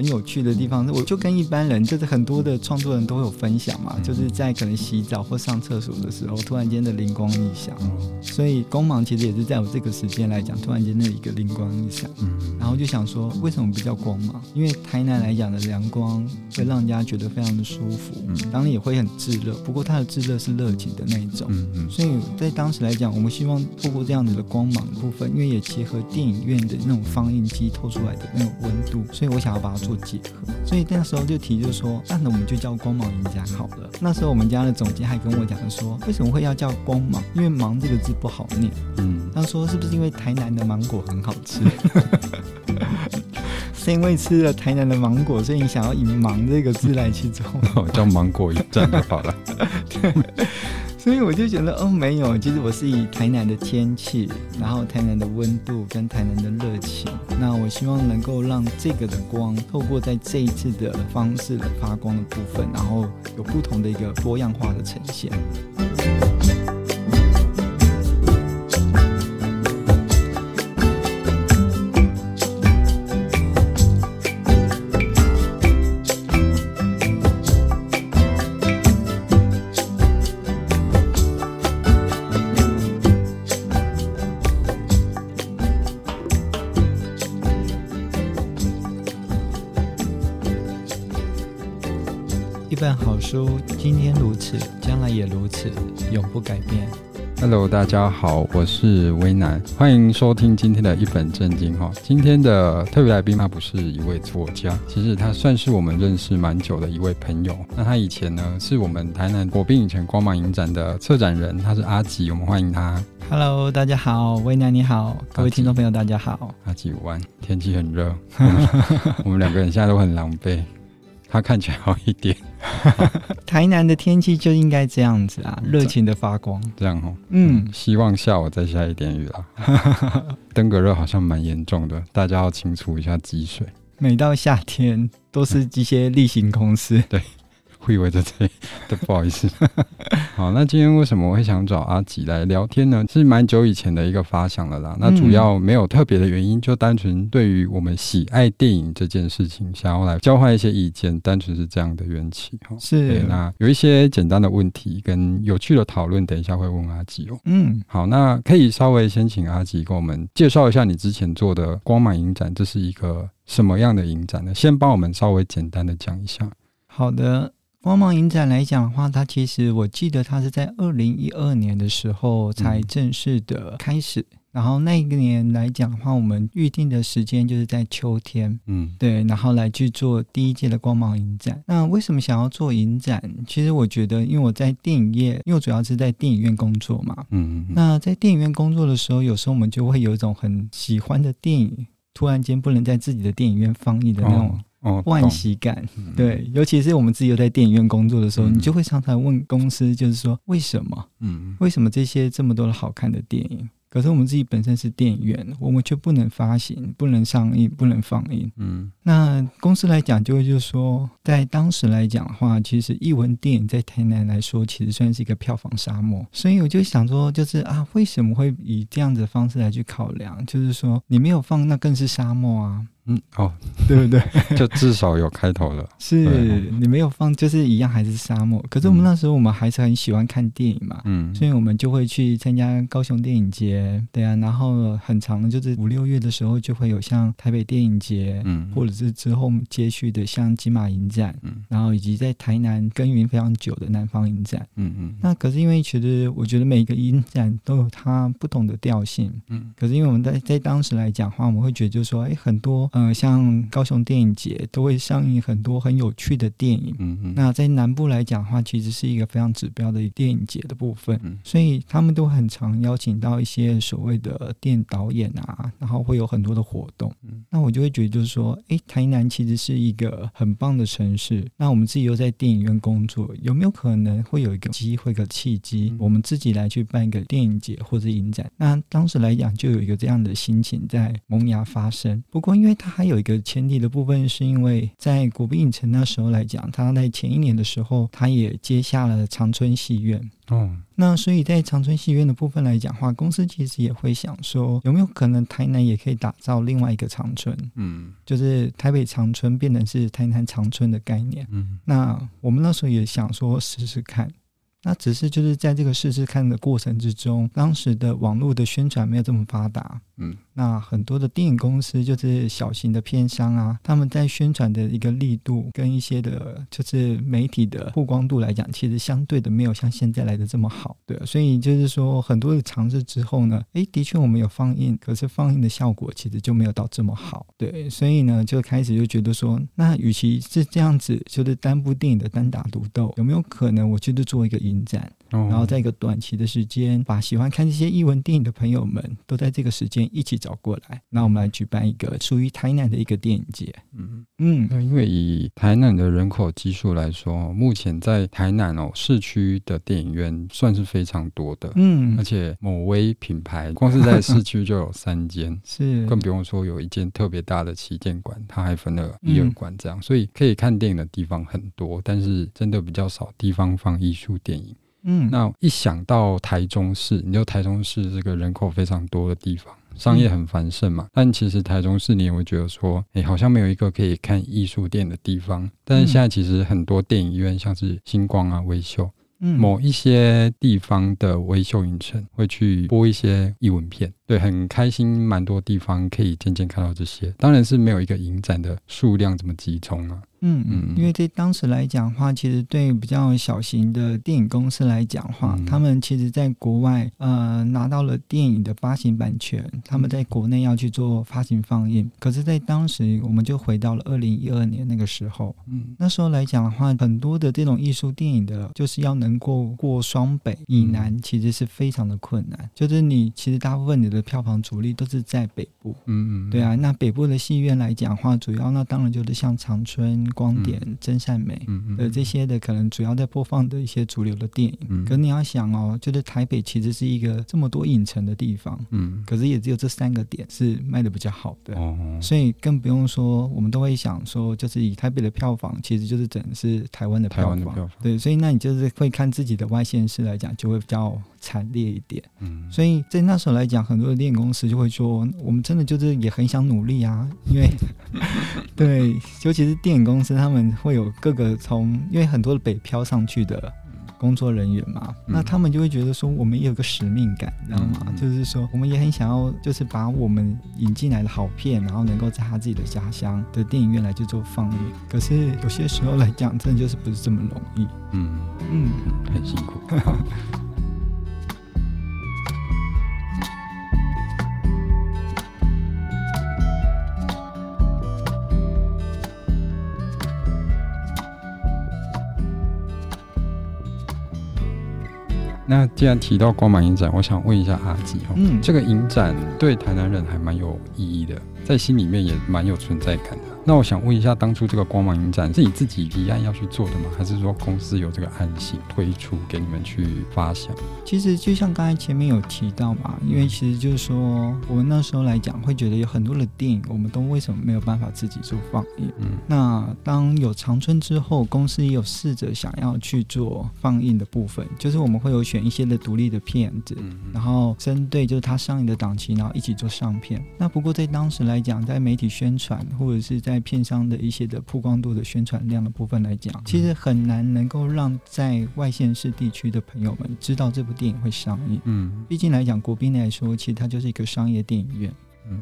很有趣的地方，我就跟一般人，就是很多的创作人都会有分享嘛，就是在可能洗澡或上厕所的时候，突然间的灵光一闪，所以光芒其实也是在我这个时间来讲，突然间的一个灵光一闪，然后就想说，为什么不叫光芒？因为台南来讲的阳光会让人家觉得非常的舒服，当然也会很炙热，不过它的炙热是热情的那一种，所以在当时来讲，我们希望透过这样子的光芒的部分，因为也结合电影院的那种放映机透出来的那种温度，所以我想要把它做结合，所以那时候就提就说，那我们就叫光芒赢家好了。那时候我们家的总监还跟我讲说，为什么会要叫光芒？因为芒这个字不好念。嗯，他说是不是因为台南的芒果很好吃？是因为吃了台南的芒果，所以你想要以芒这个字来去做？叫芒果影展就好了。所以我就觉得哦，没有，其实我是以台南的天气，然后台南的温度跟台南的热情，那我希望能够让这个的光透过在这一次的方式的发光的部分，然后有不同的一个多样化的呈现。书，今天如此，将来也如此，永不改变。Hello，大家好，我是威南，欢迎收听今天的一本正经哈。今天的特别来宾，他不是一位作家，其实他算是我们认识蛮久的一位朋友。那他以前呢，是我们台南国宾影城光芒影展的策展人，他是阿吉，我们欢迎他。Hello，大家好，威南你好，各位听众朋友大家好。阿吉午安，天气很热，我们两个人现在都很狼狈。他看起来好一点。台南的天气就应该这样子啊，热情的发光。这样哦，嗯，希望下午再下一点雨啦。登革热好像蛮严重的，大家要清除一下积水。每到夏天都是一些例行公事。对。会以为在这里，对，不好意思。好，那今天为什么我会想找阿吉来聊天呢？是蛮久以前的一个发想了啦。那主要没有特别的原因，就单纯对于我们喜爱电影这件事情，想要来交换一些意见，单纯是这样的缘起。哈，是。那有一些简单的问题跟有趣的讨论，等一下会问阿吉哦。嗯，好，那可以稍微先请阿吉跟我们介绍一下你之前做的光芒影展，这是一个什么样的影展呢？先帮我们稍微简单的讲一下。好的。光芒影展来讲的话，它其实我记得它是在二零一二年的时候才正式的开始。嗯、然后那一年来讲的话，我们预定的时间就是在秋天，嗯，对，然后来去做第一届的光芒影展。那为什么想要做影展？其实我觉得，因为我在电影业，因为我主要是在电影院工作嘛，嗯，嗯，嗯，那在电影院工作的时候，有时候我们就会有一种很喜欢的电影，突然间不能在自己的电影院放映的那种。哦哦，惋惜感，对，尤其是我们自己又在电影院工作的时候，嗯、你就会常常问公司，就是说为什么？嗯，为什么这些这么多的好看的电影？可是我们自己本身是电影院，我们却不能发行、不能上映、不能放映。嗯，那公司来讲，就会就是说，在当时来讲的话，其实艺文电影在台南来说，其实算是一个票房沙漠。所以我就想说，就是啊，为什么会以这样子的方式来去考量？就是说，你没有放，那更是沙漠啊。嗯，哦，对不对？就至少有开头了。是你没有放，就是一样还是沙漠。可是我们那时候，我们还是很喜欢看电影嘛。嗯，所以我们就会去参加高雄电影节，对啊。然后很长，就是五六月的时候，就会有像台北电影节，嗯，或者是之后接续的像金马影展，嗯，然后以及在台南耕耘非常久的南方影展，嗯嗯。那可是因为其实我觉得每一个影展都有它不同的调性，嗯。可是因为我们在在当时来讲的话，我们会觉得就是说，哎，很多。呃，像高雄电影节都会上映很多很有趣的电影。嗯嗯。那在南部来讲的话，其实是一个非常指标的电影节的部分。嗯。所以他们都很常邀请到一些所谓的电影导演啊，然后会有很多的活动。嗯。那我就会觉得就是说，哎，台南其实是一个很棒的城市。那我们自己又在电影院工作，有没有可能会有一个机会、一个契机，我们自己来去办一个电影节或者影展？那当时来讲，就有一个这样的心情在萌芽发生。不过因为它它还有一个前提的部分，是因为在国宾影城那时候来讲，它在前一年的时候，它也接下了长春戏院。哦，那所以在长春戏院的部分来讲的话，公司其实也会想说，有没有可能台南也可以打造另外一个长春？嗯，就是台北长春变成是台南长春的概念。嗯，那我们那时候也想说试试看。那只是就是在这个试试看的过程之中，当时的网络的宣传没有这么发达，嗯，那很多的电影公司就是小型的片商啊，他们在宣传的一个力度跟一些的，就是媒体的曝光度来讲，其实相对的没有像现在来的这么好，对，所以就是说很多的尝试之后呢，诶，的确我们有放映，可是放映的效果其实就没有到这么好，对，所以呢就开始就觉得说，那与其是这样子，就是单部电影的单打独斗，有没有可能我就是做一个？影展，然后在一个短期的时间，把喜欢看这些译文电影的朋友们都在这个时间一起找过来，那我们来举办一个属于台南的一个电影节。嗯。嗯，那因为以台南的人口基数来说，目前在台南哦市区的电影院算是非常多的。嗯，而且某威品牌光是在市区就有三间，是。更不用说有一间特别大的旗舰馆，它还分了一二馆这样，所以可以看电影的地方很多，但是真的比较少地方放艺术电影。嗯，那一想到台中市，你就台中市这个人口非常多的地方，商业很繁盛嘛。嗯、但其实台中市你也会觉得说，哎、欸，好像没有一个可以看艺术电影的地方。但是现在其实很多电影院，像是星光啊、微秀，嗯，某一些地方的微秀影城会去播一些艺文片，对，很开心，蛮多地方可以渐渐看到这些。当然是没有一个影展的数量这么集中啊。嗯嗯，因为在当时来讲的话，其实对比较小型的电影公司来讲的话，嗯、他们其实在国外呃拿到了电影的发行版权，他们在国内要去做发行放映。可是，在当时，我们就回到了二零一二年那个时候，嗯，那时候来讲的话，很多的这种艺术电影的，就是要能够过双北以南，其实是非常的困难。就是你其实大部分你的票房主力都是在北部，嗯嗯，对啊，那北部的戏院来讲的话，主要那当然就是像长春。光点、真善美嗯这些的，可能主要在播放的一些主流的电影。嗯、可是你要想哦，就是台北其实是一个这么多影城的地方，嗯，可是也只有这三个点是卖的比较好的，哦，所以更不用说，我们都会想说，就是以台北的票房，其实就是整是台湾的票房，票房。对，所以那你就是会看自己的外县市来讲，就会比较惨烈一点，嗯，所以在那时候来讲，很多的电影公司就会说，我们真的就是也很想努力啊，因为 对，尤其是电影公司，他们会有各个从，因为很多的北漂上去的工作人员嘛，嗯、那他们就会觉得说，我们也有个使命感，你知道吗？嗯、就是说，我们也很想要，就是把我们引进来的好片，然后能够在他自己的家乡的电影院来去做放映。可是有些时候来讲，真的就是不是这么容易，嗯。嗯，很辛苦。那既然提到光芒影展，我想问一下阿吉哦，嗯，这个影展对台南人还蛮有意义的，在心里面也蛮有存在感的。那我想问一下，当初这个光芒影展是你自己提案要去做的吗？还是说公司有这个案型推出给你们去发想？其实就像刚才前面有提到嘛，因为其实就是说，我们那时候来讲会觉得有很多的电影，我们都为什么没有办法自己做放映？嗯，那当有长春之后，公司也有试着想要去做放映的部分，就是我们会有选一些的独立的片子，嗯、然后针对就是它上映的档期，然后一起做上片。那不过在当时来讲，在媒体宣传或者是在在片商的一些的曝光度的宣传量的部分来讲，其实很难能够让在外县市地区的朋友们知道这部电影会上映。嗯，毕竟来讲，国宾来说，其实它就是一个商业电影院。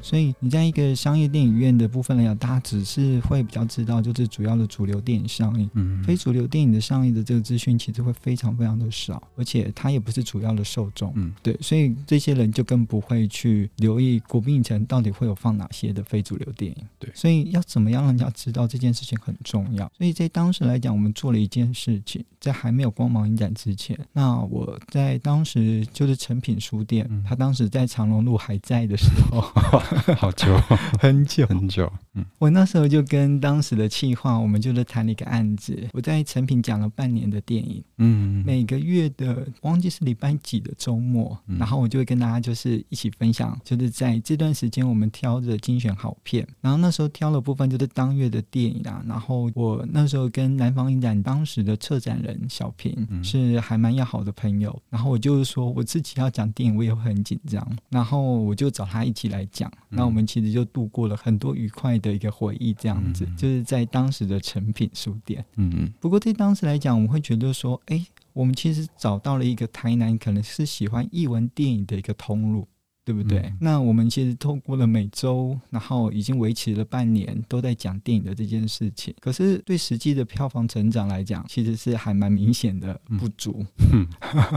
所以你在一个商业电影院的部分来讲，大家只是会比较知道，就是主要的主流电影上映，嗯，非主流电影的上映的这个资讯其实会非常非常的少，而且它也不是主要的受众，嗯，对，所以这些人就更不会去留意国宾影城到底会有放哪些的非主流电影，对，所以要怎么样让人家知道这件事情很重要。所以在当时来讲，我们做了一件事情，在还没有光芒影展之前，那我在当时就是成品书店，他当时在长隆路还在的时候。好久，很久，很久。嗯，我那时候就跟当时的企划，我们就是谈了一个案子。我在成品讲了半年的电影，嗯，每个月的忘记是礼拜几的周末，然后我就会跟大家就是一起分享，就是在这段时间我们挑着精选好片。然后那时候挑的部分就是当月的电影啊。然后我那时候跟南方影展当时的策展人小平是还蛮要好的朋友。然后我就是说我自己要讲电影，我也会很紧张。然后我就找他一起来讲。那我们其实就度过了很多愉快的一个回忆，这样子，就是在当时的成品书店。嗯嗯。不过对当时来讲，我们会觉得说，哎，我们其实找到了一个台南可能是喜欢译文电影的一个通路。对不对？嗯、那我们其实透过了每周，然后已经维持了半年，都在讲电影的这件事情。可是对实际的票房成长来讲，其实是还蛮明显的不足。嗯、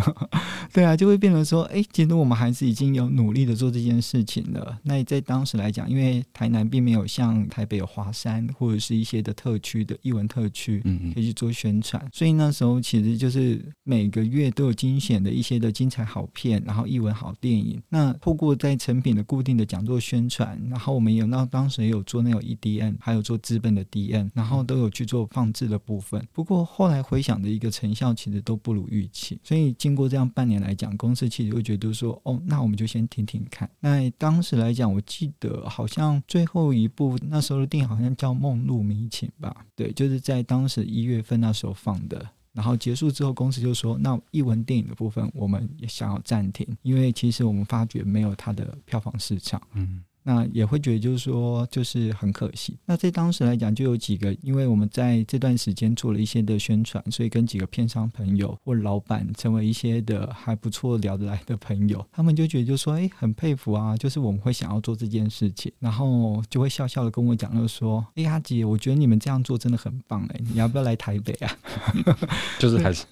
对啊，就会变成说，哎，其实我们还是已经有努力的做这件事情了。那在当时来讲，因为台南并没有像台北有华山或者是一些的特区的艺文特区，可以去做宣传，所以那时候其实就是每个月都有精选的一些的精彩好片，然后艺文好电影。那透过在成品的固定的讲座宣传，然后我们有那当时也有做那种 EDM，还有做资本的 DM，然后都有去做放置的部分。不过后来回想的一个成效，其实都不如预期。所以经过这样半年来讲，公司其实会觉得说，哦，那我们就先听听看。那当时来讲，我记得好像最后一部那时候的电影好像叫《梦露迷情》吧？对，就是在当时一月份那时候放的。然后结束之后，公司就说：“那译文电影的部分，我们也想要暂停，因为其实我们发觉没有它的票房市场。”嗯。那也会觉得就是说，就是很可惜。那在当时来讲，就有几个，因为我们在这段时间做了一些的宣传，所以跟几个片商朋友或老板成为一些的还不错聊得来的朋友，他们就觉得就说，哎，很佩服啊，就是我们会想要做这件事情，然后就会笑笑的跟我讲，就说，哎，阿姐，我觉得你们这样做真的很棒，哎，你要不要来台北啊？就是还是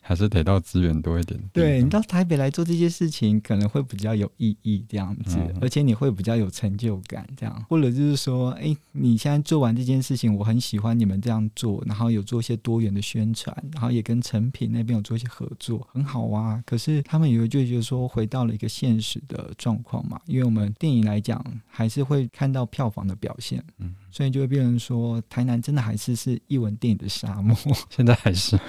还是得到资源多一点。对，你到台北来做这些事情，可能会比较有意义，这样子，嗯、而且你会比较有。成就感这样，或者就是说，哎，你现在做完这件事情，我很喜欢你们这样做，然后有做一些多元的宣传，然后也跟成品那边有做一些合作，很好啊。可是他们有就觉得说，回到了一个现实的状况嘛，因为我们电影来讲，还是会看到票房的表现，嗯。所以就会变成说，台南真的还是是译文电影的沙漠。现在还是吗？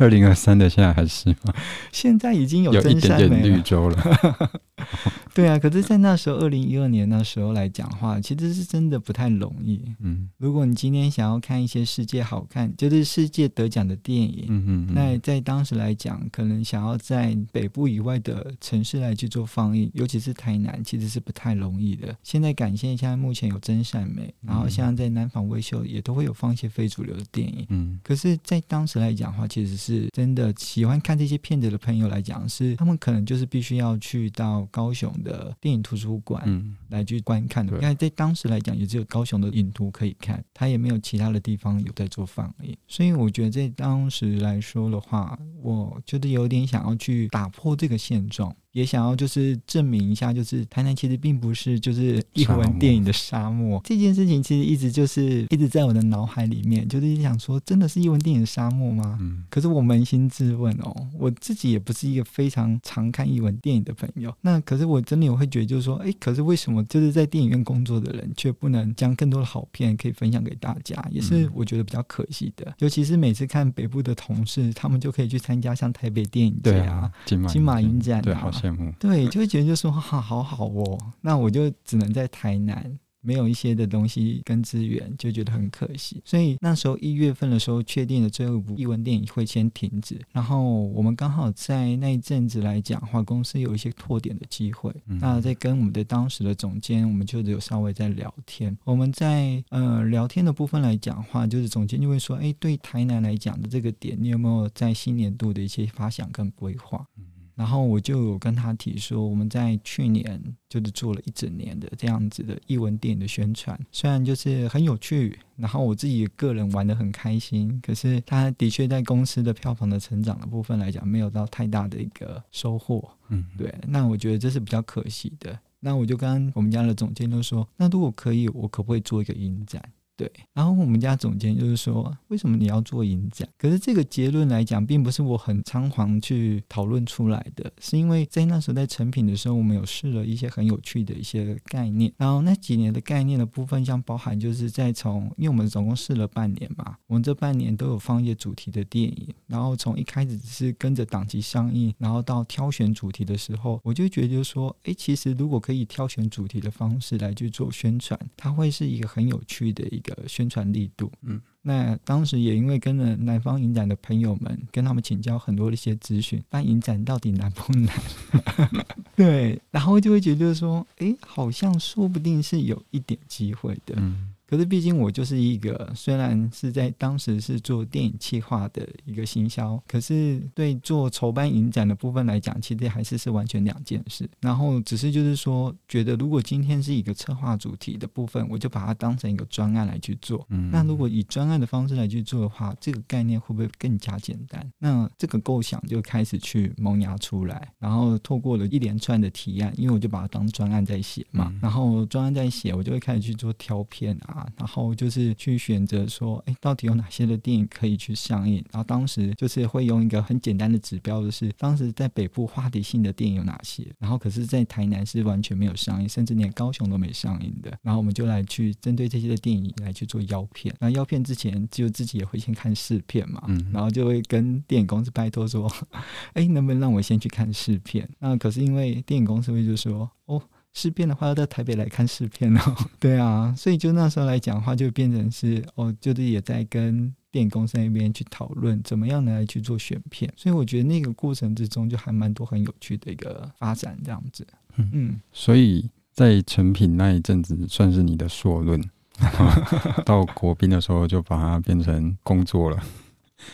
二零二三的现在还是吗？现在已经有真善美了，有一点点绿洲了。对啊，可是，在那时候二零一二年那时候来讲话，其实是真的不太容易。嗯，如果你今天想要看一些世界好看，就是世界得奖的电影，嗯嗯，那在当时来讲，可能想要在北部以外的城市来去做放映，尤其是台南，其实是不太容易的。现在感谢一下目前有真善美，然后。像在南纺威秀也都会有放一些非主流的电影，嗯，可是，在当时来讲的话，其实是真的喜欢看这些片子的朋友来讲，是他们可能就是必须要去到高雄的电影图书馆，嗯，来去观看的。因为在当时来讲，也只有高雄的影图可以看，它也没有其他的地方有在做放映，所以我觉得在当时来说的话，我觉得有点想要去打破这个现状。也想要就是证明一下，就是台南其实并不是就是艺文电影的沙漠。这件事情，其实一直就是一直在我的脑海里面，就是想说，真的是艺文电影的沙漠吗？嗯。可是我扪心自问哦，我自己也不是一个非常常看艺文电影的朋友。那可是我真的也会觉得，就是说，哎，可是为什么就是在电影院工作的人，却不能将更多的好片可以分享给大家？也是我觉得比较可惜的。嗯、尤其是每次看北部的同事，他们就可以去参加像台北电影节啊、金马金马影展、啊，对，好。对，就会觉得就说哈好好哦，那我就只能在台南，没有一些的东西跟资源，就觉得很可惜。所以那时候一月份的时候，确定了最后一部译文电影会先停止。然后我们刚好在那一阵子来讲的话，公司有一些拓点的机会。那在跟我们的当时的总监，我们就有稍微在聊天。我们在呃聊天的部分来讲的话，就是总监就会说：“哎，对台南来讲的这个点，你有没有在新年度的一些发想跟规划？”嗯然后我就有跟他提说，我们在去年就是做了一整年的这样子的艺文电影的宣传，虽然就是很有趣，然后我自己个人玩的很开心，可是他的确在公司的票房的成长的部分来讲，没有到太大的一个收获。嗯，对，那我觉得这是比较可惜的。那我就跟我们家的总监就说，那如果可以，我可不可以做一个影展？对，然后我们家总监就是说，为什么你要做影展？可是这个结论来讲，并不是我很仓皇去讨论出来的，是因为在那时候在成品的时候，我们有试了一些很有趣的一些概念。然后那几年的概念的部分，像包含就是在从，因为我们总共试了半年嘛，我们这半年都有放一些主题的电影，然后从一开始只是跟着档期上映，然后到挑选主题的时候，我就觉得就说，哎，其实如果可以挑选主题的方式来去做宣传，它会是一个很有趣的一个。的宣传力度，嗯，那当时也因为跟着南方影展的朋友们，跟他们请教很多的一些资讯，办影展到底难不难？对，然后就会觉得说，哎，好像说不定是有一点机会的，嗯。可是毕竟我就是一个，虽然是在当时是做电影企划的一个行销，可是对做筹办影展的部分来讲，其实还是是完全两件事。然后只是就是说，觉得如果今天是一个策划主题的部分，我就把它当成一个专案来去做。嗯，那如果以专案的方式来去做的话，这个概念会不会更加简单？那这个构想就开始去萌芽出来，然后透过了一连串的提案，因为我就把它当专案在写嘛，嗯、然后专案在写，我就会开始去做挑片啊。然后就是去选择说，哎，到底有哪些的电影可以去上映？然后当时就是会用一个很简单的指标，就是当时在北部话题性的电影有哪些？然后可是，在台南是完全没有上映，甚至连高雄都没上映的。然后我们就来去针对这些的电影来去做邀片。那邀片之前，就自己也会先看试片嘛，嗯，然后就会跟电影公司拜托说，哎，能不能让我先去看试片？那可是因为电影公司会就说，哦。试片的话要到台北来看试片哦，对啊，所以就那时候来讲的话，就变成是哦，就是也在跟电影公司那边去讨论怎么样来去做选片，所以我觉得那个过程之中就还蛮多很有趣的一个发展这样子。嗯，嗯，所以在成品那一阵子算是你的硕论，到国宾的时候就把它变成工作了。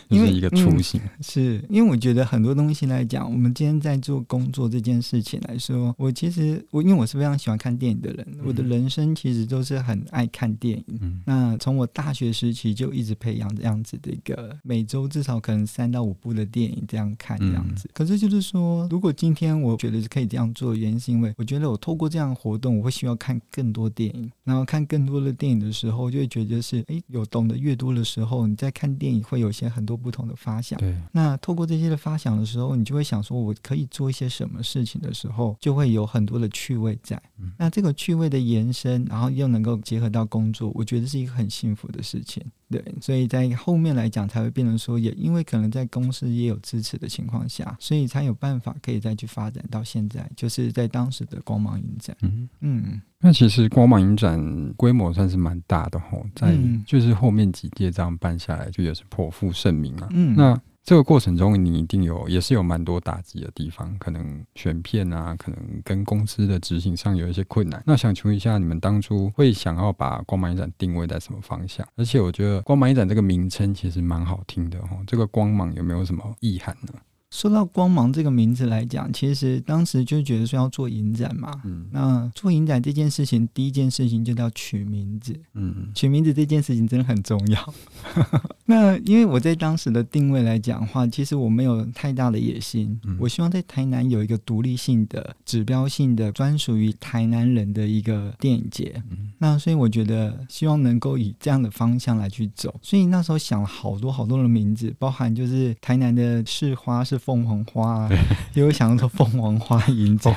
因为一个雏形，是因为我觉得很多东西来讲，我们今天在做工作这件事情来说，我其实我因为我是非常喜欢看电影的人，我的人生其实都是很爱看电影。嗯，那从我大学时期就一直培养这样子的一个每周至少可能三到五部的电影这样看这样子。可是就是说，如果今天我觉得是可以这样做原因，是因为我觉得我透过这样的活动，我会需要看更多电影，然后看更多的电影的时候，就会觉得是哎，有懂得越多的时候，你在看电影会有些。很多不同的发想，对。那透过这些的发想的时候，你就会想说，我可以做一些什么事情的时候，就会有很多的趣味在。嗯。那这个趣味的延伸，然后又能够结合到工作，我觉得是一个很幸福的事情。对，所以在后面来讲才会变成说，也因为可能在公司也有支持的情况下，所以才有办法可以再去发展到现在，就是在当时的光芒影展。嗯嗯。那其实光芒影展规模算是蛮大的吼，在就是后面几届这样办下来，就也是颇负盛名啊。嗯，那这个过程中，你一定有也是有蛮多打击的地方，可能选片啊，可能跟公司的执行上有一些困难。那想请问一下，你们当初会想要把光芒一展定位在什么方向？而且我觉得光芒一展这个名称其实蛮好听的哦，这个光芒有没有什么意涵呢？说到光芒这个名字来讲，其实当时就觉得说要做影展嘛，嗯，那做影展这件事情，第一件事情就叫取名字，嗯，取名字这件事情真的很重要。那因为我在当时的定位来讲的话，其实我没有太大的野心，嗯，我希望在台南有一个独立性的、指标性的、专属于台南人的一个电影节，嗯，那所以我觉得希望能够以这样的方向来去走，所以那时候想了好多好多的名字，包含就是台南的市花是。凤凰花啊，也有想说凤凰花影展，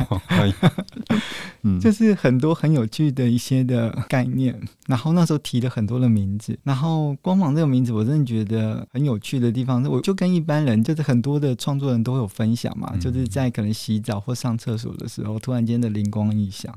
嗯，就是很多很有趣的一些的概念。然后那时候提了很多的名字，然后光芒这个名字，我真的觉得很有趣的地方，我就跟一般人，就是很多的创作人都会有分享嘛，就是在可能洗澡或上厕所的时候，突然间的灵光一闪。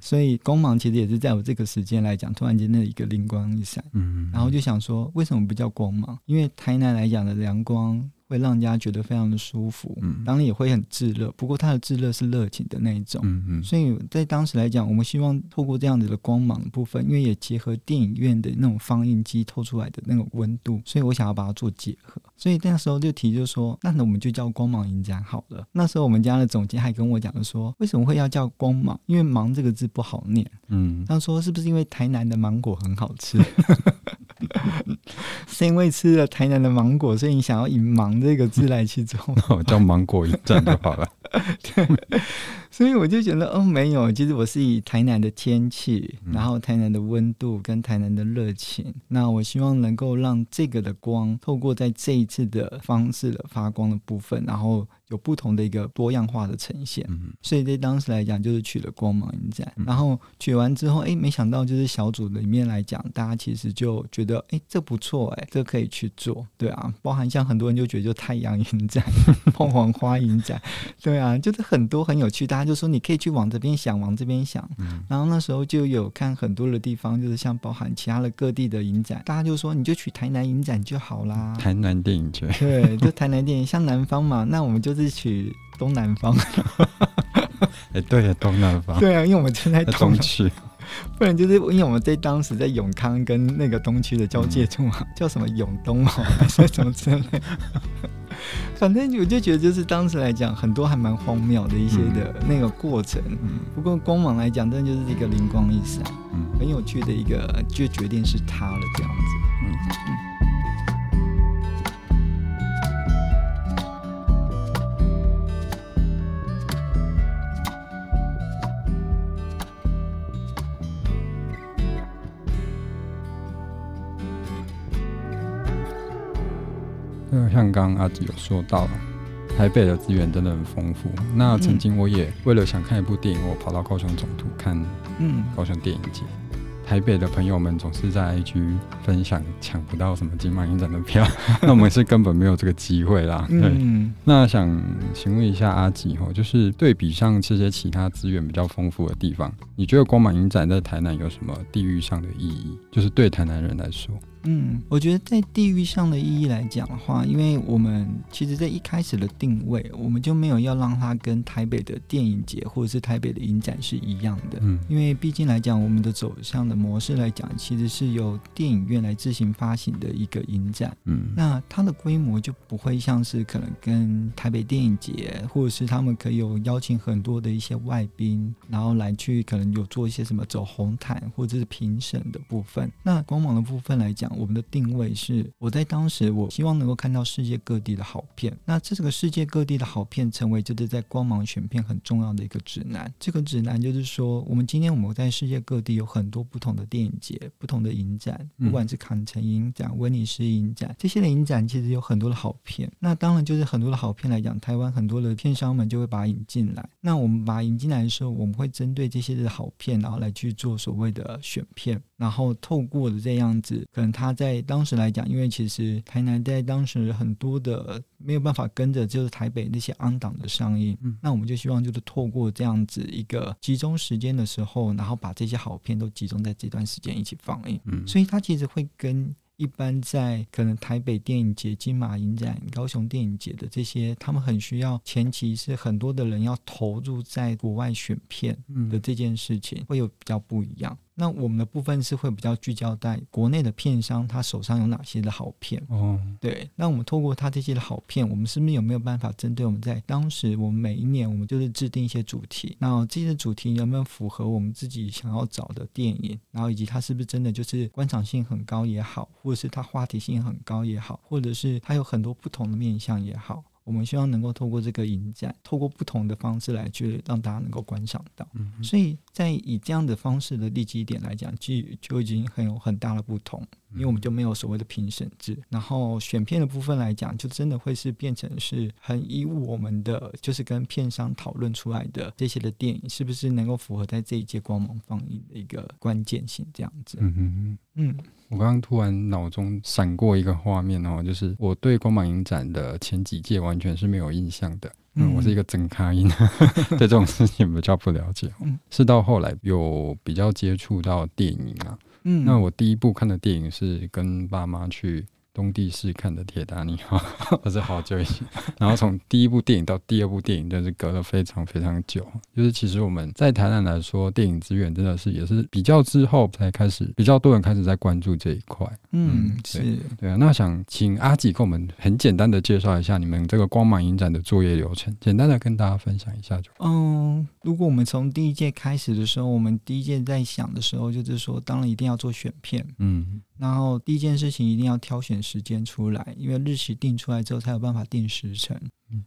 所以光芒其实也是在我这个时间来讲，突然间的一个灵光一闪。嗯，然后就想说，为什么不叫光芒？因为台南来讲的阳光。会让人家觉得非常的舒服，嗯，当然也会很炙热。不过它的炙热是热情的那一种，嗯嗯。所以在当时来讲，我们希望透过这样子的光芒的部分，因为也结合电影院的那种放映机透出来的那种温度，所以我想要把它做结合。所以那时候就提就说，那我们就叫光芒影展好了。那时候我们家的总监还跟我讲说，为什么会要叫光芒？因为“芒”这个字不好念，嗯。他说是不是因为台南的芒果很好吃？是因为吃了台南的芒果，所以你想要以“芒”这个字来去做，叫芒果一站就好了。对，所以我就觉得哦，没有，其实我是以台南的天气，然后台南的温度跟台南的热情，嗯、那我希望能够让这个的光透过在这一次的方式的发光的部分，然后。有不同的一个多样化的呈现，嗯、所以在当时来讲，就是取了光芒影展。嗯、然后取完之后，哎，没想到就是小组里面来讲，大家其实就觉得，哎，这不错，哎，这可以去做，对啊。包含像很多人就觉得，就太阳影展、凤凰花影展，对啊，就是很多很有趣。大家就说，你可以去往这边想，往这边想。嗯、然后那时候就有看很多的地方，就是像包含其他的各地的影展，大家就说，你就取台南影展就好啦。台南电影节，对，就台南电影，像南方嘛，那我们就。是去东南方，哎，对，东南方，对啊，因为我们正在东区，不然就是因为我们在当时在永康跟那个东区的交界处嘛，嗯、叫什么永东嘛，还是什么之类。反正我就觉得，就是当时来讲，很多还蛮荒谬的一些的那个过程。嗯、不过光芒来讲，真的就是一个灵光一闪，嗯、很有趣的一个，就决定是他了这样子。嗯嗯。像刚刚阿吉有说到，台北的资源真的很丰富。那曾经我也为了想看一部电影，我跑到高雄总图看，嗯，高雄电影节。台北的朋友们总是在 IG 分享抢不到什么金马影展的票，那我们是根本没有这个机会啦。对，嗯、那想请问一下阿吉吼，就是对比上这些其他资源比较丰富的地方，你觉得光马影展在台南有什么地域上的意义？就是对台南人来说。嗯，我觉得在地域上的意义来讲的话，因为我们其实在一开始的定位，我们就没有要让它跟台北的电影节或者是台北的影展是一样的。嗯，因为毕竟来讲，我们的走向的模式来讲，其实是由电影院来自行发行的一个影展。嗯，那它的规模就不会像是可能跟台北电影节，或者是他们可以有邀请很多的一些外宾，然后来去可能有做一些什么走红毯或者是评审的部分。那光芒的部分来讲，我们的定位是，我在当时，我希望能够看到世界各地的好片。那这个世界各地的好片，成为就是在光芒选片很重要的一个指南。这个指南就是说，我们今天我们在世界各地有很多不同的电影节、不同的影展，不管是坎城影展、威尼斯影展，这些的影展其实有很多的好片。那当然就是很多的好片来讲，台湾很多的片商们就会把它引进来。那我们把它引进来的时候，我们会针对这些的好片，然后来去做所谓的选片。然后透过的这样子，可能他在当时来讲，因为其实台南在当时很多的没有办法跟着就是台北那些 on 档的上映，嗯，那我们就希望就是透过这样子一个集中时间的时候，然后把这些好片都集中在这段时间一起放映，嗯，所以它其实会跟。一般在可能台北电影节、金马影展、高雄电影节的这些，他们很需要前期是很多的人要投入在国外选片的这件事情，会有比较不一样。那我们的部分是会比较聚焦在国内的片商，他手上有哪些的好片？哦，对。那我们透过他这些的好片，我们是不是有没有办法针对我们在当时，我们每一年我们就是制定一些主题，那这些主题有没有符合我们自己想要找的电影？然后以及它是不是真的就是观赏性很高也好，或者是它话题性很高也好，或者是它有很多不同的面向也好。我们希望能够透过这个影展，透过不同的方式来去让大家能够观赏到。嗯，所以在以这样的方式的立基点来讲，就就已经很有很大的不同。因为我们就没有所谓的评审制，然后选片的部分来讲，就真的会是变成是很依我们的，就是跟片商讨论出来的这些的电影，是不是能够符合在这一届光芒放映的一个关键性这样子。嗯嗯嗯。嗯，我刚刚突然脑中闪过一个画面哦，就是我对光芒影展的前几届完全是没有印象的。嗯，我是一个真咖音，对这种事情比较不了解。嗯，是到后来有比较接触到电影啊。嗯，那我第一部看的电影是跟爸妈去东地市看的《铁达尼号》，我是好久以前。然后从第一部电影到第二部电影，真是隔了非常非常久。就是其实我们在台南来说，电影资源真的是也是比较之后才开始，比较多人开始在关注这一块。嗯，是，对啊。那想请阿吉跟我们很简单的介绍一下你们这个光芒影展的作业流程，简单的跟大家分享一下就。嗯，如果我们从第一届开始的时候，我们第一届在想的时候，就是说，当然一定要做选片。嗯。然后第一件事情一定要挑选时间出来，因为日期定出来之后才有办法定时辰。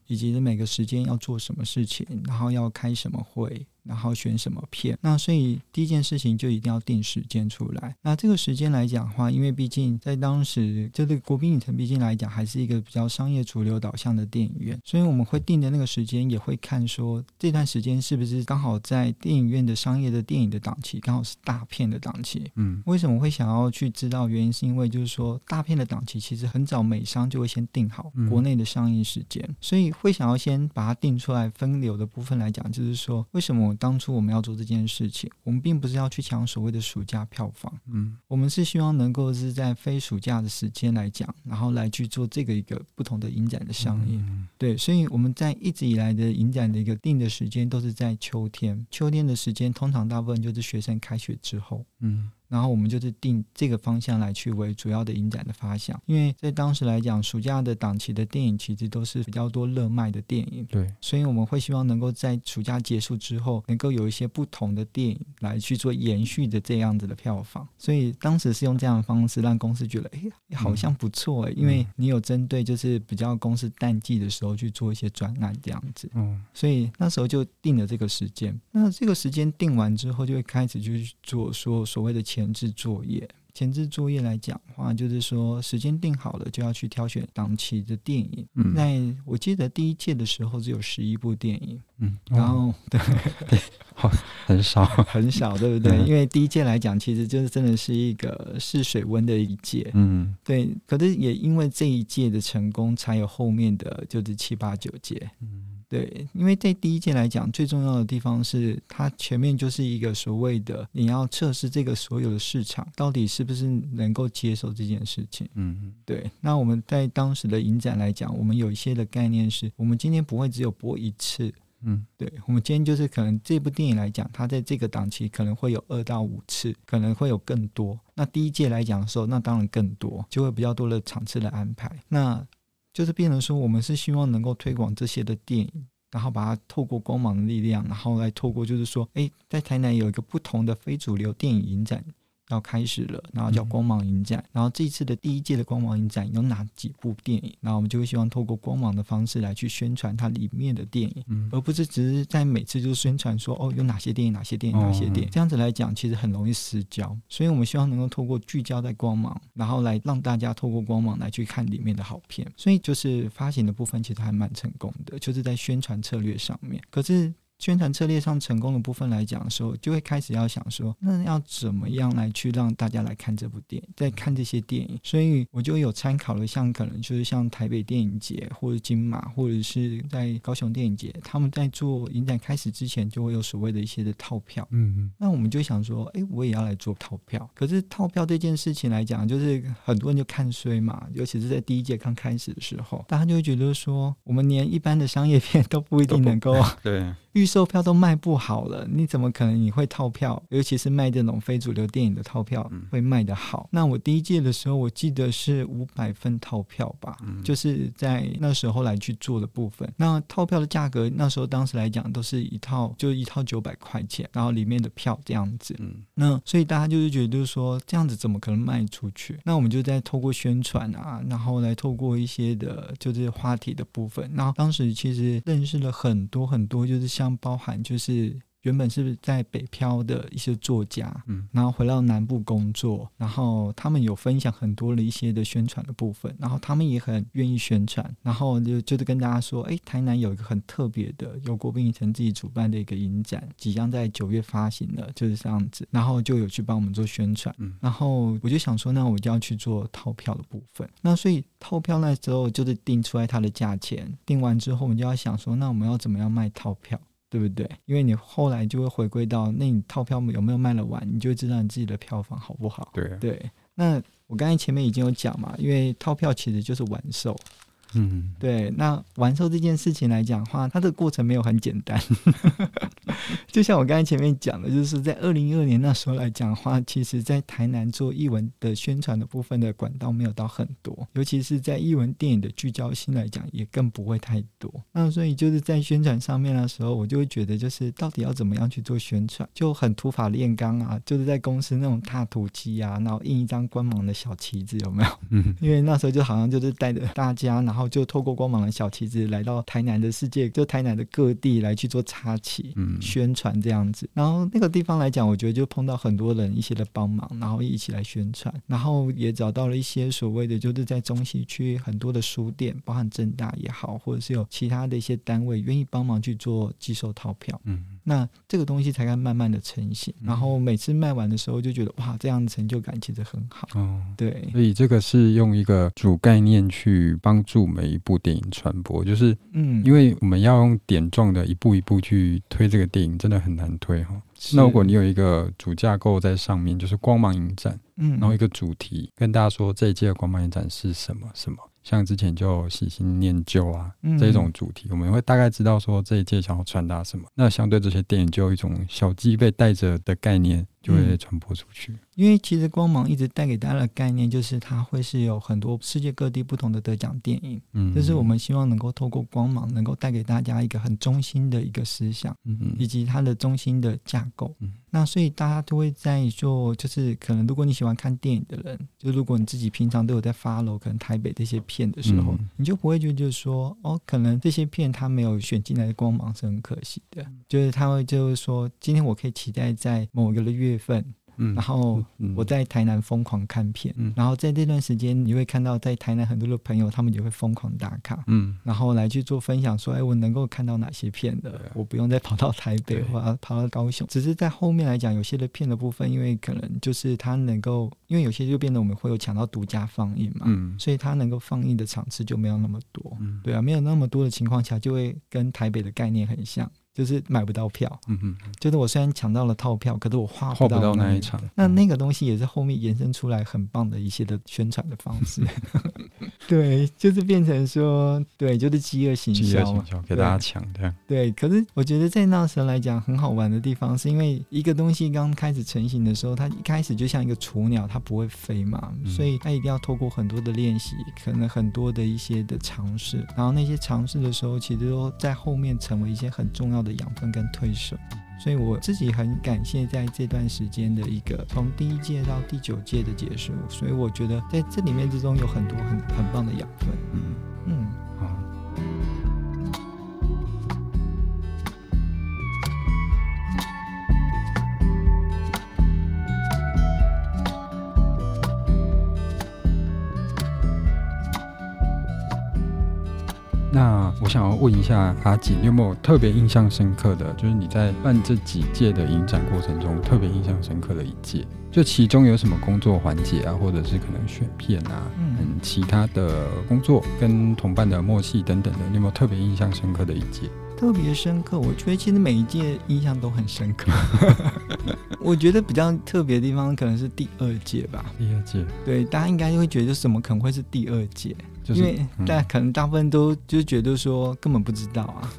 以及每个时间要做什么事情，然后要开什么会。然后选什么片？那所以第一件事情就一定要定时间出来。那这个时间来讲的话，因为毕竟在当时，就这个国宾影城毕竟来讲还是一个比较商业主流导向的电影院，所以我们会定的那个时间也会看说这段时间是不是刚好在电影院的商业的电影的档期，刚好是大片的档期。嗯，为什么会想要去知道原因？是因为就是说大片的档期其实很早美商就会先定好国内的上映时间，所以会想要先把它定出来。分流的部分来讲，就是说为什么。当初我们要做这件事情，我们并不是要去抢所谓的暑假票房，嗯，我们是希望能够是在非暑假的时间来讲，然后来去做这个一个不同的影展的上映，嗯，对，所以我们在一直以来的影展的一个定的时间都是在秋天，秋天的时间通常大部分就是学生开学之后，嗯。然后我们就是定这个方向来去为主要的影展的发想，因为在当时来讲，暑假的档期的电影其实都是比较多热卖的电影，对，所以我们会希望能够在暑假结束之后，能够有一些不同的电影来去做延续的这样子的票房，所以当时是用这样的方式让公司觉得，哎，好像不错哎，因为你有针对就是比较公司淡季的时候去做一些专案这样子，嗯，所以那时候就定了这个时间，那这个时间定完之后，就会开始去做说所谓的前。前置作业，前置作业来讲的话，就是说时间定好了，就要去挑选档期的电影。嗯，那我记得第一届的时候只有十一部电影，嗯，然后对。对，好，很少。很少，对不对？嗯，因为第一届来讲，其实就是真的是一个试水温的一届，嗯，对。可是也因为这一届的成功，才有后面的就是七八九届，嗯。对，因为在第一届来讲，最重要的地方是它前面就是一个所谓的你要测试这个所有的市场到底是不是能够接受这件事情。嗯，对。那我们在当时的影展来讲，我们有一些的概念是，我们今天不会只有播一次。嗯，对。我们今天就是可能这部电影来讲，它在这个档期可能会有二到五次，可能会有更多。那第一届来讲的时候，那当然更多，就会比较多的场次的安排。那就是变成说，我们是希望能够推广这些的电影，然后把它透过光芒的力量，然后来透过就是说，哎，在台南有一个不同的非主流电影影展。要开始了，然后叫光芒影展，嗯、然后这一次的第一届的光芒影展有哪几部电影？然后我们就会希望透过光芒的方式来去宣传它里面的电影，嗯、而不是只是在每次就宣传说哦有哪些电影、哪些电影、哪些电影，这样子来讲其实很容易失焦。所以我们希望能够透过聚焦在光芒，然后来让大家透过光芒来去看里面的好片。所以就是发行的部分其实还蛮成功的，就是在宣传策略上面。可是。宣传策略上成功的部分来讲的时候，就会开始要想说，那要怎么样来去让大家来看这部电影，在看这些电影。所以我就有参考了，像可能就是像台北电影节或者金马，或者是在高雄电影节，他们在做影展开始之前，就会有所谓的一些的套票。嗯嗯。那我们就想说，哎，我也要来做套票。可是套票这件事情来讲，就是很多人就看衰嘛，尤其是在第一届刚开始的时候，大家就会觉得说，我们连一般的商业片都不一定能够 对。预售票都卖不好了，你怎么可能你会套票？尤其是卖这种非主流电影的套票会卖得好？嗯、那我第一届的时候，我记得是五百份套票吧，嗯、就是在那时候来去做的部分。那套票的价格，那时候当时来讲都是一套，就一套九百块钱，然后里面的票这样子。嗯，那所以大家就是觉得，就是说这样子怎么可能卖出去？那我们就在透过宣传啊，然后来透过一些的，就是话题的部分。然后当时其实认识了很多很多，就是像。包含就是原本是在北漂的一些作家，嗯，然后回到南部工作，然后他们有分享很多的一些的宣传的部分，然后他们也很愿意宣传，然后就就是跟大家说，哎，台南有一个很特别的，由国宾影城自己主办的一个影展，即将在九月发行了，就是这样子，然后就有去帮我们做宣传，嗯，然后我就想说，那我就要去做套票的部分，那所以套票那时候就是定出来它的价钱，定完之后，我们就要想说，那我们要怎么样卖套票？对不对？因为你后来就会回归到，那你套票有没有卖得完，你就会知道你自己的票房好不好。对对。那我刚才前面已经有讲嘛，因为套票其实就是完售。嗯，对。那完售这件事情来讲的话，它的过程没有很简单。就像我刚才前面讲的，就是在二零一二年那时候来讲的话，其实在台南做译文的宣传的部分的管道没有到很多，尤其是在译文电影的聚焦性来讲，也更不会太多。那所以就是在宣传上面的时候，我就会觉得，就是到底要怎么样去做宣传，就很土法炼钢啊，就是在公司那种踏土机啊，然后印一张光芒的小旗子，有没有？嗯。因为那时候就好像就是带着大家，然后。后就透过光芒的小旗子来到台南的世界，就台南的各地来去做插旗、嗯、宣传这样子。然后那个地方来讲，我觉得就碰到很多人一些的帮忙，然后一起来宣传，然后也找到了一些所谓的就是在中西区很多的书店，包含正大也好，或者是有其他的一些单位愿意帮忙去做寄售套票。嗯，那这个东西才该慢慢的成型。然后每次卖完的时候，就觉得哇，这样的成就感其实很好。哦，对，所以这个是用一个主概念去帮助每一部电影传播，就是嗯，因为我们要用点状的一步一步去推这个电影，真的很难推哈。那如果你有一个主架构在上面，就是光芒影展，嗯，然后一个主题跟大家说这一届的光芒影展是什么什么。像之前就喜新念旧啊，嗯、这种主题，我们会大概知道说这一届想要传达什么。那相对这些电影，就有一种小鸡被带着的概念，就会传播出去。嗯因为其实光芒一直带给大家的概念，就是它会是有很多世界各地不同的得奖电影，嗯，就是我们希望能够透过光芒，能够带给大家一个很中心的一个思想，嗯，以及它的中心的架构。嗯，那所以大家都会在做，就是可能如果你喜欢看电影的人，就如果你自己平常都有在 follow 可能台北这些片的时候，嗯，你就不会觉得就是说，哦，可能这些片它没有选进来的光芒是很可惜的，就是他会就是说，今天我可以期待在某一个的月份。嗯，然后我在台南疯狂看片，嗯，然后在这段时间，你会看到在台南很多的朋友，他们也会疯狂打卡，嗯，然后来去做分享，说，哎，我能够看到哪些片的，我不用再跑到台北或者跑到高雄，只是在后面来讲，有些的片的部分，因为可能就是它能够，因为有些就变得我们会有抢到独家放映嘛，嗯，所以它能够放映的场次就没有那么多，嗯，对啊，没有那么多的情况下，就会跟台北的概念很像。就是买不到票，就是我虽然抢到了套票，可是我画不到那一场。那那个东西也是后面延伸出来很棒的一些的宣传的方式。对，就是变成说，对，就是饥饿行销，给大家抢这样。对，可是我觉得在那时候来讲很好玩的地方，是因为一个东西刚开始成型的时候，它一开始就像一个雏鸟，它不会飞嘛，所以它一定要透过很多的练习，可能很多的一些的尝试，然后那些尝试的时候，其实都在后面成为一些很重要的养分跟推手。所以我自己很感谢在这段时间的一个从第一届到第九届的结束，所以我觉得在这里面之中有很多很很棒的养分。嗯嗯。那我想要问一下阿吉，你有没有特别印象深刻的，就是你在办这几届的影展过程中特别印象深刻的一届？就其中有什么工作环节啊，或者是可能选片啊，嗯，其他的工作跟同伴的默契等等的，你有没有特别印象深刻的一届？特别深刻，我觉得其实每一届印象都很深刻。我觉得比较特别的地方可能是第二届吧。第二届，对，大家应该会觉得怎么可能会是第二届？因为大家可能大部分都就觉得说根本不知道啊，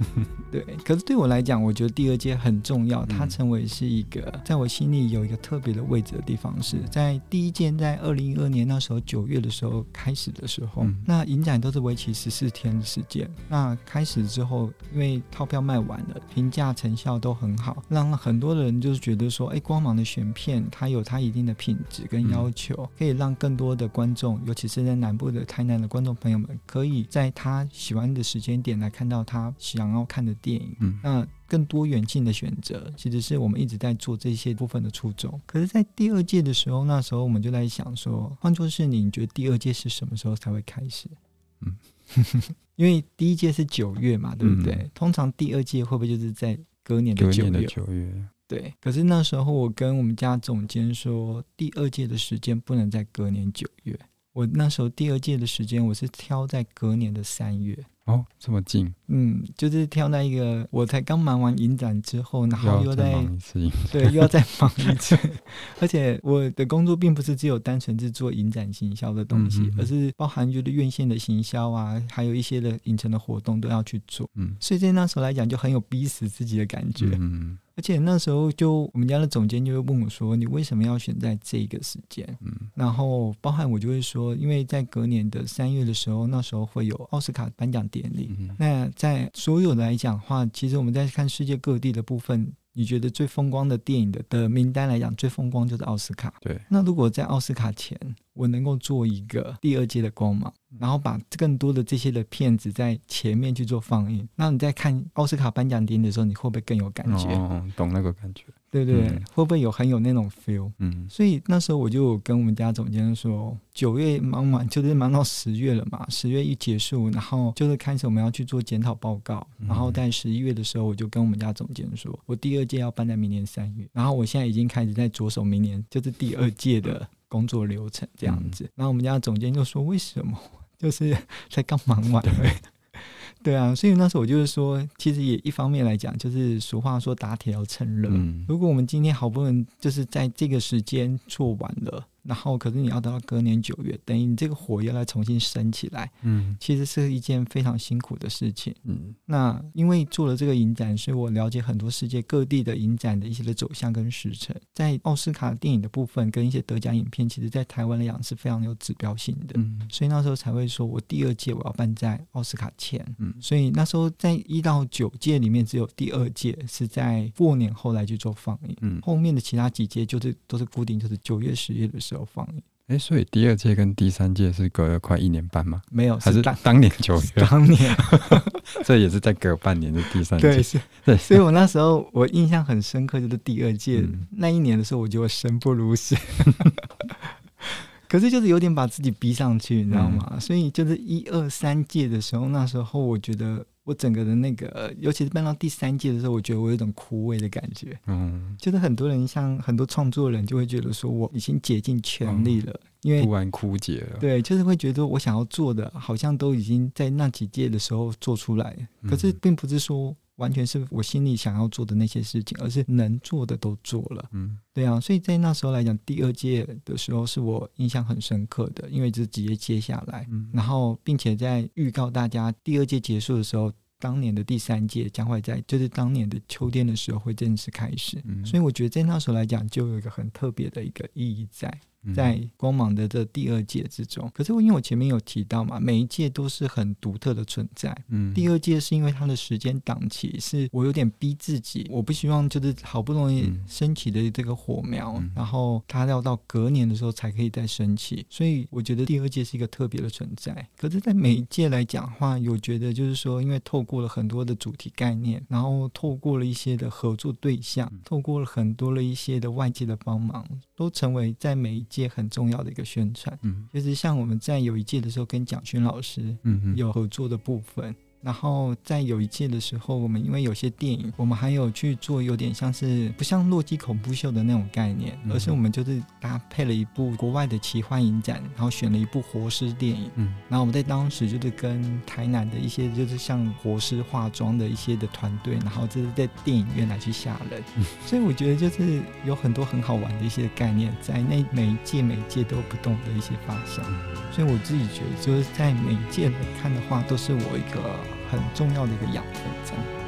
对。可是对我来讲，我觉得第二届很重要，它成为是一个在我心里有一个特别的位置的地方，是在第一届在二零一二年那时候九月的时候开始的时候，那影展都是为期十四天的时间。那开始之后，因为套票卖完了，评价成效都很好，让很多人就是觉得说，哎，光芒的选片它有它一定的品质跟要求，可以让更多的观众，尤其是在南部的台南的观众。朋友们可以在他喜欢的时间点来看到他想要看的电影。嗯，那更多元性的选择，其实是我们一直在做这些部分的初衷。可是，在第二届的时候，那时候我们就在想说，换作是你，你觉得第二届是什么时候才会开始？嗯，因为第一届是九月嘛，对不对？嗯，通常第二届会不会就是在隔年的九月？九月。对。可是那时候我跟我们家总监说，第二届的时间不能在隔年九月。我那时候第二届的时间，我是挑在隔年的三月。哦，这么近？嗯，就是挑那一个，我才刚忙完影展之后，然后又在对，又要再忙一次。而且我的工作并不是只有单纯是做影展行销的东西，嗯嗯嗯，而是包含就是院线的行销啊，还有一些的影城的活动都要去做。嗯，所以在那时候来讲，就很有逼死自己的感觉。嗯。而且那时候就我们家的总监就会问我说：“你为什么要选在这个时间？”嗯，然后包含我就会说：“因为在隔年的三月的时候，那时候会有奥斯卡颁奖典礼。嗯，那在所有来讲的话，其实我们在看世界各地的部分，你觉得最风光的电影的的名单来讲，最风光就是奥斯卡。对，那如果在奥斯卡前，我能够做一个第二届的光芒，然后把更多的这些的片子在前面去做放映，那你在看奥斯卡颁奖典礼的时候，你会不会更有感觉？哦，懂那个感觉。对对，嗯、会不会有很有那种 feel？嗯，所以那时候我就跟我们家总监说，九月忙完就是忙到十月了嘛，十月一结束，然后就是开始我们要去做检讨报告，然后在十一月的时候，我就跟我们家总监说，我第二届要办在明年三月，然后我现在已经开始在着手明年就是第二届的工作流程这样子，然后我们家总监就说，为什么？就是才刚忙完。对啊，所以那时候我就是说，其实也一方面来讲，就是俗话说打铁要趁热。嗯，如果我们今天好不容易就是在这个时间做完了。然后，可是你要等到隔年九月，等于你这个火要来重新升起来，嗯，其实是一件非常辛苦的事情，嗯。那因为做了这个影展，所以我了解很多世界各地的影展的一些的走向跟时程。在奥斯卡电影的部分，跟一些得奖影片，其实在台湾来讲是非常有指标性的，嗯。所以那时候才会说我第二届我要办在奥斯卡前，嗯。所以那时候在一到九届里面，只有第二届是在过年后来去做放映，嗯。后面的其他几届就是都是固定，就是九月、十月的时候。有放映，哎，所以第二届跟第三届是隔了快一年半吗？没有，还是当年九月？当年，这也是在隔半年的第三届。对，是，对。所以我那时候我印象很深刻，就是第二届、嗯、那一年的时候，我觉得生不如死。可是就是有点把自己逼上去，你知道吗？嗯、所以就是一二三届的时候，那时候我觉得。我整个的那个，尤其是办到第三届的时候，我觉得我有一种枯萎的感觉。嗯，就是很多人，像很多创作人，就会觉得说我已经竭尽全力了，嗯、因为突然枯竭了。对，就是会觉得我想要做的，好像都已经在那几届的时候做出来，可是并不是说。完全是我心里想要做的那些事情，而是能做的都做了。嗯，对啊，所以在那时候来讲，第二届的时候是我印象很深刻的，因为就直接接下来，嗯，然后并且在预告大家第二届结束的时候，当年的第三届将会在就是当年的秋天的时候会正式开始。嗯，所以我觉得在那时候来讲，就有一个很特别的一个意义在。在光芒的这第二届之中，可是我因为我前面有提到嘛，每一届都是很独特的存在。嗯，第二届是因为它的时间档期是我有点逼自己，我不希望就是好不容易升起的这个火苗，嗯、然后它要到隔年的时候才可以再升起，所以我觉得第二届是一个特别的存在。可是，在每一届来讲的话，有觉得就是说，因为透过了很多的主题概念，然后透过了一些的合作对象，透过了很多的一些的外界的帮忙，都成为在每一届很重要的一个宣传，嗯，就是像我们在有一届的时候跟蒋勋老师，嗯有合作的部分。然后在有一届的时候，我们因为有些电影，我们还有去做有点像是不像洛基恐怖秀的那种概念，而是我们就是搭配了一部国外的奇幻影展，然后选了一部活尸电影。嗯，然后我们在当时就是跟台南的一些就是像活尸化妆的一些的团队，然后就是在电影院来去吓人。嗯，所以我觉得就是有很多很好玩的一些概念，在那每一届每一届都不同的一些发想。所以我自己觉得就是在每一届来看的话，都是我一个。很重要的一个养分，这样。